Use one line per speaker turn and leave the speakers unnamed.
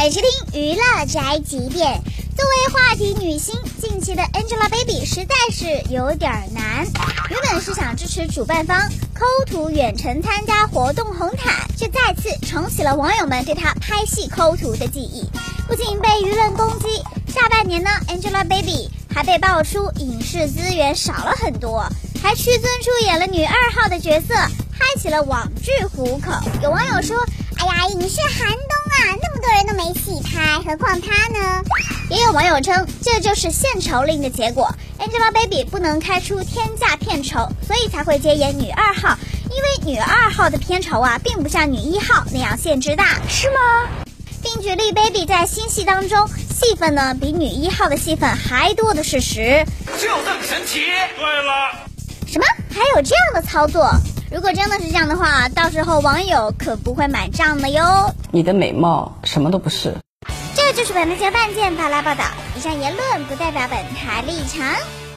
点击听娱乐宅急便。作为话题女星，近期的 Angelababy 实在是有点难。原本是想支持主办方抠图远程参加活动红毯，却再次重启了网友们对她拍戏抠图的记忆。不仅被舆论攻击，下半年呢，Angelababy 还被爆出影视资源少了很多，还屈尊出演了女二号的角色，开启了网剧虎口。有网友说：“哎呀，影视寒冬啊，那，何况她呢？”也有网友称，这就是献丑令的结果。Angelababy 不能开出天价片酬，所以才会接演女二号。因为女二号的片酬啊，并不像女一号那样限制大，是吗？并举例，Baby 在新戏当中戏份呢，比女一号的戏份还多的事实，
就这么神奇？对了，
什么？还有这样的操作？如果真的是这样的话，到时候网友可不会买账的哟。
你的美貌什么都不是。
这就是本台半件法拉报道，以上言论不代表本台立场。